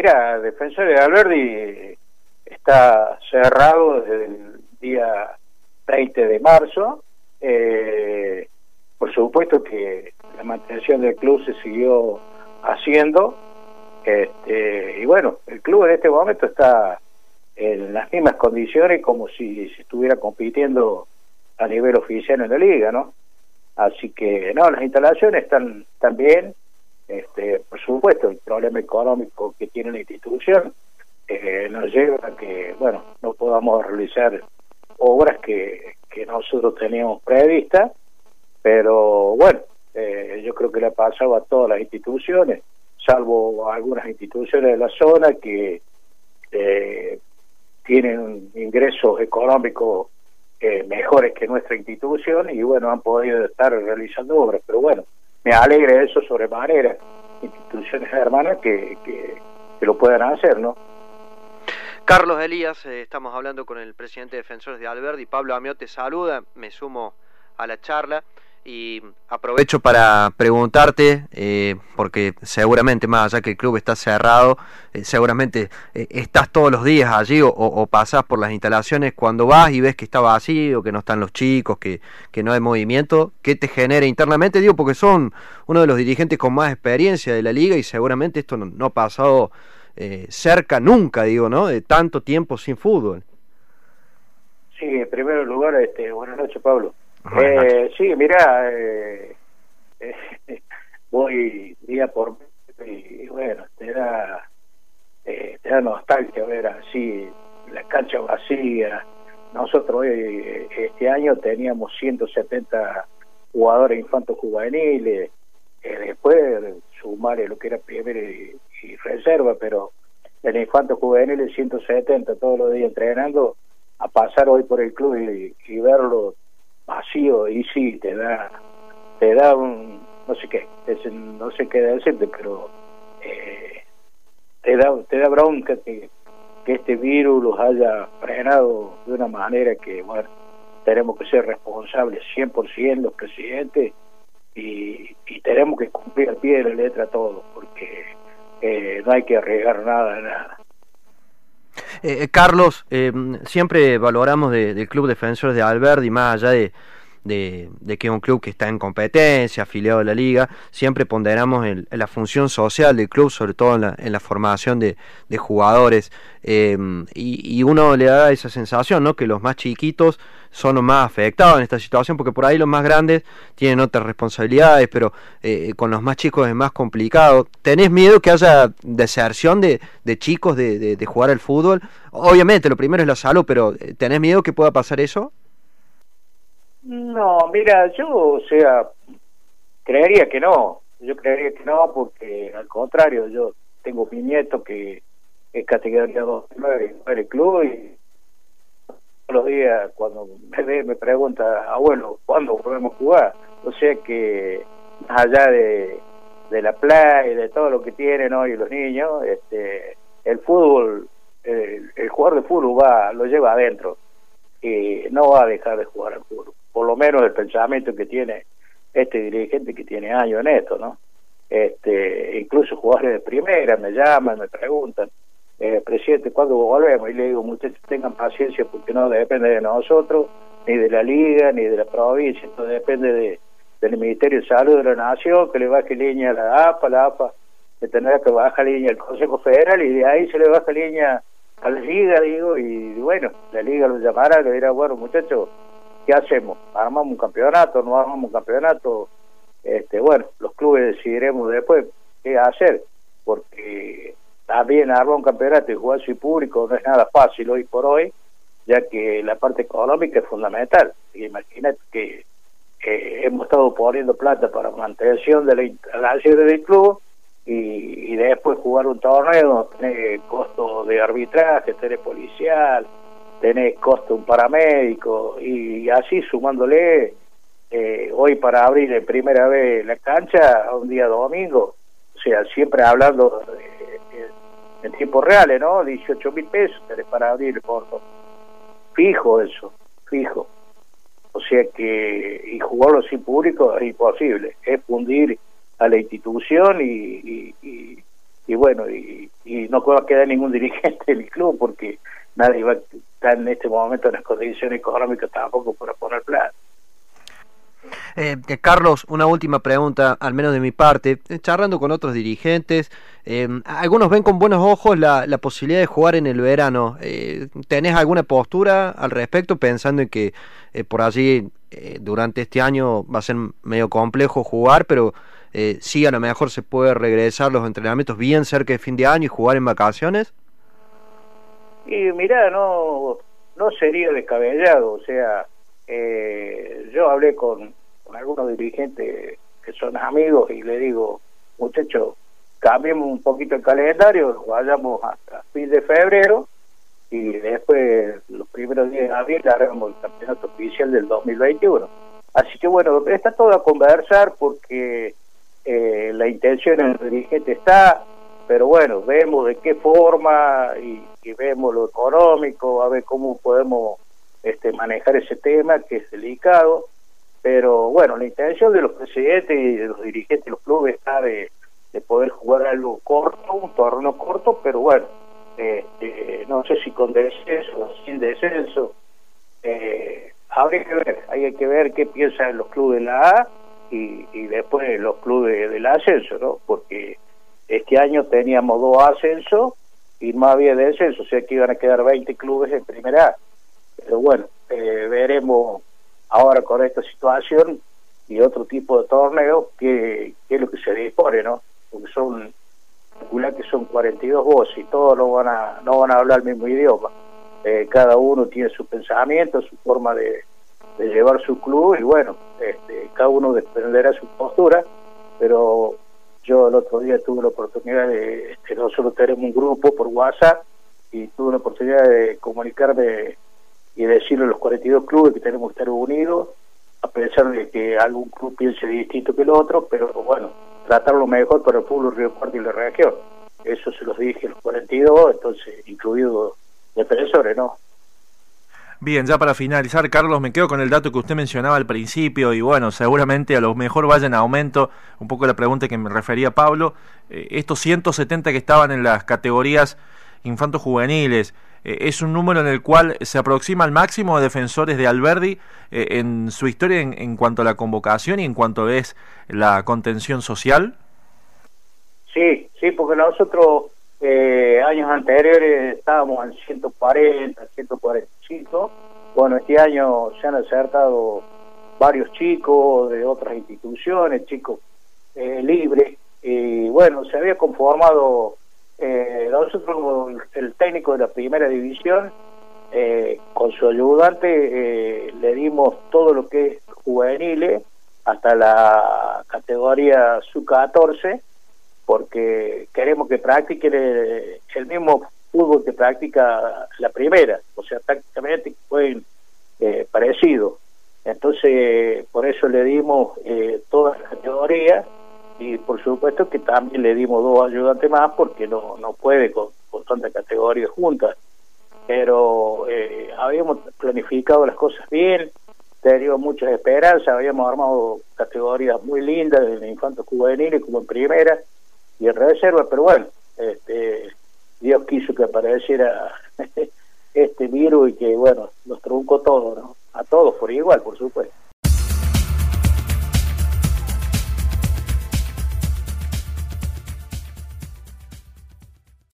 Mira, Defensor de Alberdi está cerrado desde el día 20 de marzo. Eh, por supuesto que la mantención del club se siguió haciendo. Este, y bueno, el club en este momento está en las mismas condiciones como si se estuviera compitiendo a nivel oficial en la liga, ¿no? Así que, no, las instalaciones están, están bien. Este, por supuesto, el problema económico que tiene la institución eh, nos lleva a que, bueno, no podamos realizar obras que, que nosotros teníamos previstas, pero bueno, eh, yo creo que le ha pasado a todas las instituciones, salvo algunas instituciones de la zona que eh, tienen ingresos económicos eh, mejores que nuestra institución y bueno, han podido estar realizando obras, pero bueno, me alegra eso sobremanera, instituciones hermanas que, que, lo puedan hacer, ¿no? Carlos Elías, eh, estamos hablando con el presidente de Defensores de Alberdi, Pablo Amiot te saluda, me sumo a la charla y aprovecho para preguntarte, eh, porque seguramente más allá que el club está cerrado, eh, seguramente estás todos los días allí o, o, pasás por las instalaciones, cuando vas y ves que está vacío, que no están los chicos, que, que no hay movimiento, ¿qué te genera internamente? Digo, porque son uno de los dirigentes con más experiencia de la liga y seguramente esto no, no ha pasado eh, cerca nunca, digo, ¿no? De tanto tiempo sin fútbol. Sí, en primer lugar, este, buenas noches, Pablo. Eh, sí, mira, eh, eh, voy día por y bueno, te da, eh, te nostalgia ver así la cancha vacía. Nosotros hoy, este año teníamos 170 jugadores infantos juveniles, después sumar lo que era primero y, reserva, pero el infanto juvenil es 170 todos los días entrenando, a pasar hoy por el club y, y, verlo vacío, y sí, te da, te da un, no sé qué, es, no sé qué decirte, pero eh, te da te da bronca que, que este virus los haya frenado de una manera que, bueno, tenemos que ser responsables 100% los presidentes y, y tenemos que cumplir al pie de la letra todo, porque eh, no hay que arriesgar nada, nada. Eh, Carlos, eh, siempre valoramos de, del Club Defensores de Alberdi, más allá de, de, de, que un club que está en competencia, afiliado a la liga, siempre ponderamos en la función social del club, sobre todo en la, en la formación de, jugadores, eh, y, y, uno le da esa sensación, ¿no? Que los más chiquitos son los más afectados en esta situación, porque por ahí los más grandes tienen otras responsabilidades, pero eh, con los más chicos es más complicado. ¿Tenés miedo que haya deserción de, de chicos de, de, de jugar al fútbol? Obviamente, lo primero es la salud, pero eh, ¿tenés miedo que pueda pasar eso? No, mira, yo, o sea, creería que no. Yo creería que no, porque al contrario, yo tengo mi nieto que es categoría 2 en el club y todos los días cuando me ve me pregunta, abuelo, ¿cuándo podemos jugar? O sea que más allá de, de la playa y de todo lo que tienen hoy los niños, este, el fútbol, el, el jugador de fútbol va, lo lleva adentro y no va a dejar de jugar al fútbol por lo menos el pensamiento que tiene este dirigente que tiene años en esto, ¿no? Este, incluso jugadores de primera me llaman, me preguntan, eh, presidente, ¿cuándo volvemos? Y le digo, muchachos, tengan paciencia porque no depende de nosotros, ni de la liga, ni de la provincia, esto depende de, del Ministerio de Salud de la Nación, que le baje línea a la APA, la APA que tendrá que bajar línea al Consejo Federal y de ahí se le baja línea a la liga, digo, y bueno, la liga lo llamará, le dirá, bueno, muchachos, ¿qué hacemos? ¿Armamos un campeonato? ¿No armamos un campeonato? Este, bueno, los clubes decidiremos después qué hacer, porque también armar un campeonato y jugar su público no es nada fácil hoy por hoy, ya que la parte económica es fundamental. Imagínate que eh, hemos estado poniendo plata para mantención de la instalación del club y, y, después jugar un torneo, tener costo de arbitraje, tener policial, tenés costo un paramédico y así sumándole eh, hoy para abrir primera vez la cancha un día domingo, o sea, siempre hablando de, en tiempos reales, ¿no? 18 mil pesos para abrir por fijo eso, fijo. O sea que, y jugarlo sin público es imposible, es fundir a la institución y, y, y, y bueno, y, y no va a quedar ningún dirigente del club porque nadie va en este momento en las condiciones económicas tampoco para poner plata. Eh, eh, Carlos, una última pregunta, al menos de mi parte. Eh, charlando con otros dirigentes, algunos ven con buenos ojos la, la posibilidad de jugar en el verano. ¿Tenés alguna postura al respecto, pensando en que por allí durante este año va a ser medio complejo jugar, pero sí a lo mejor se puede regresar los entrenamientos bien cerca de fin de año y jugar en vacaciones? Y mira, no, no sería descabellado, o sea, yo hablé con, con algunos dirigentes que son amigos y le digo, muchachos, cambiemos un poquito el calendario, vayamos hasta fin de febrero y después los primeros días de abril haremos el campeonato oficial del 2021. Así que bueno, está todo a conversar porque eh, la intención del dirigente está, pero bueno, vemos de qué forma y, vemos lo económico, a ver cómo podemos este, manejar ese tema que es delicado pero bueno, la intención de los presidentes y de los dirigentes de los clubes está de, poder jugar algo corto, un torneo corto, pero bueno, este, no sé si con descenso o sin descenso. Eh, habría que ver, hay que ver qué piensan los clubes de la A y, y después los clubes del ascenso, ¿no? Porque este año teníamos dos ascensos y no había descenso, o sea que iban a quedar 20 clubes en primera. Pero bueno, eh, veremos ahora con esta situación y otro tipo de torneo, que, es lo que se dispone, ¿no? Porque son, que son 42 voces y todos no van a, no van a hablar el mismo idioma. Eh, cada uno tiene su pensamiento, su forma de, llevar su club y bueno, este, cada uno dependerá su postura, pero yo el otro día tuve la oportunidad de, este, nosotros tenemos un grupo por WhatsApp y tuve la oportunidad de comunicarme y decirle a los 42 clubes que tenemos que estar unidos, a pesar de que algún club piense distinto que el otro, pero bueno, tratarlo mejor para el pueblo Río Cuarto y la región. Eso se los dije a los 42, entonces incluido defensores, ¿no? Bien, ya para finalizar, Carlos, me quedo con el dato que usted mencionaba al principio y bueno, seguramente a lo mejor vayan a aumento, un poco la pregunta que me refería Pablo, eh, estos 170 que estaban en las categorías infantos juveniles, eh, es un número en el cual se aproxima al máximo de defensores de Alberdi eh, en su historia en, cuanto a la convocación y en cuanto es la contención social? Sí, sí, porque nosotros eh, años anteriores estábamos en 140, 145. Bueno, este año se han acertado varios chicos de otras instituciones, chicos libres, y bueno, se había conformado eh, nosotros, el técnico de la primera división, eh, con su ayudante, eh, le dimos todo lo que es juveniles hasta la categoría sub-14, porque queremos que practiquen el, mismo fútbol que practica la primera, o sea, prácticamente fue eh, parecido. Entonces, por eso le dimos eh, las categorías y por supuesto que también le dimos dos ayudantes más porque no, no puede con, tantas categorías juntas. Pero eh, habíamos planificado las cosas bien, teníamos muchas esperanzas, habíamos armado categorías muy lindas en infantos juveniles como en primera y en reserva, pero bueno, este, Dios quiso que apareciera este virus y que bueno, nos truncó todo, ¿no? A todos por igual, por supuesto.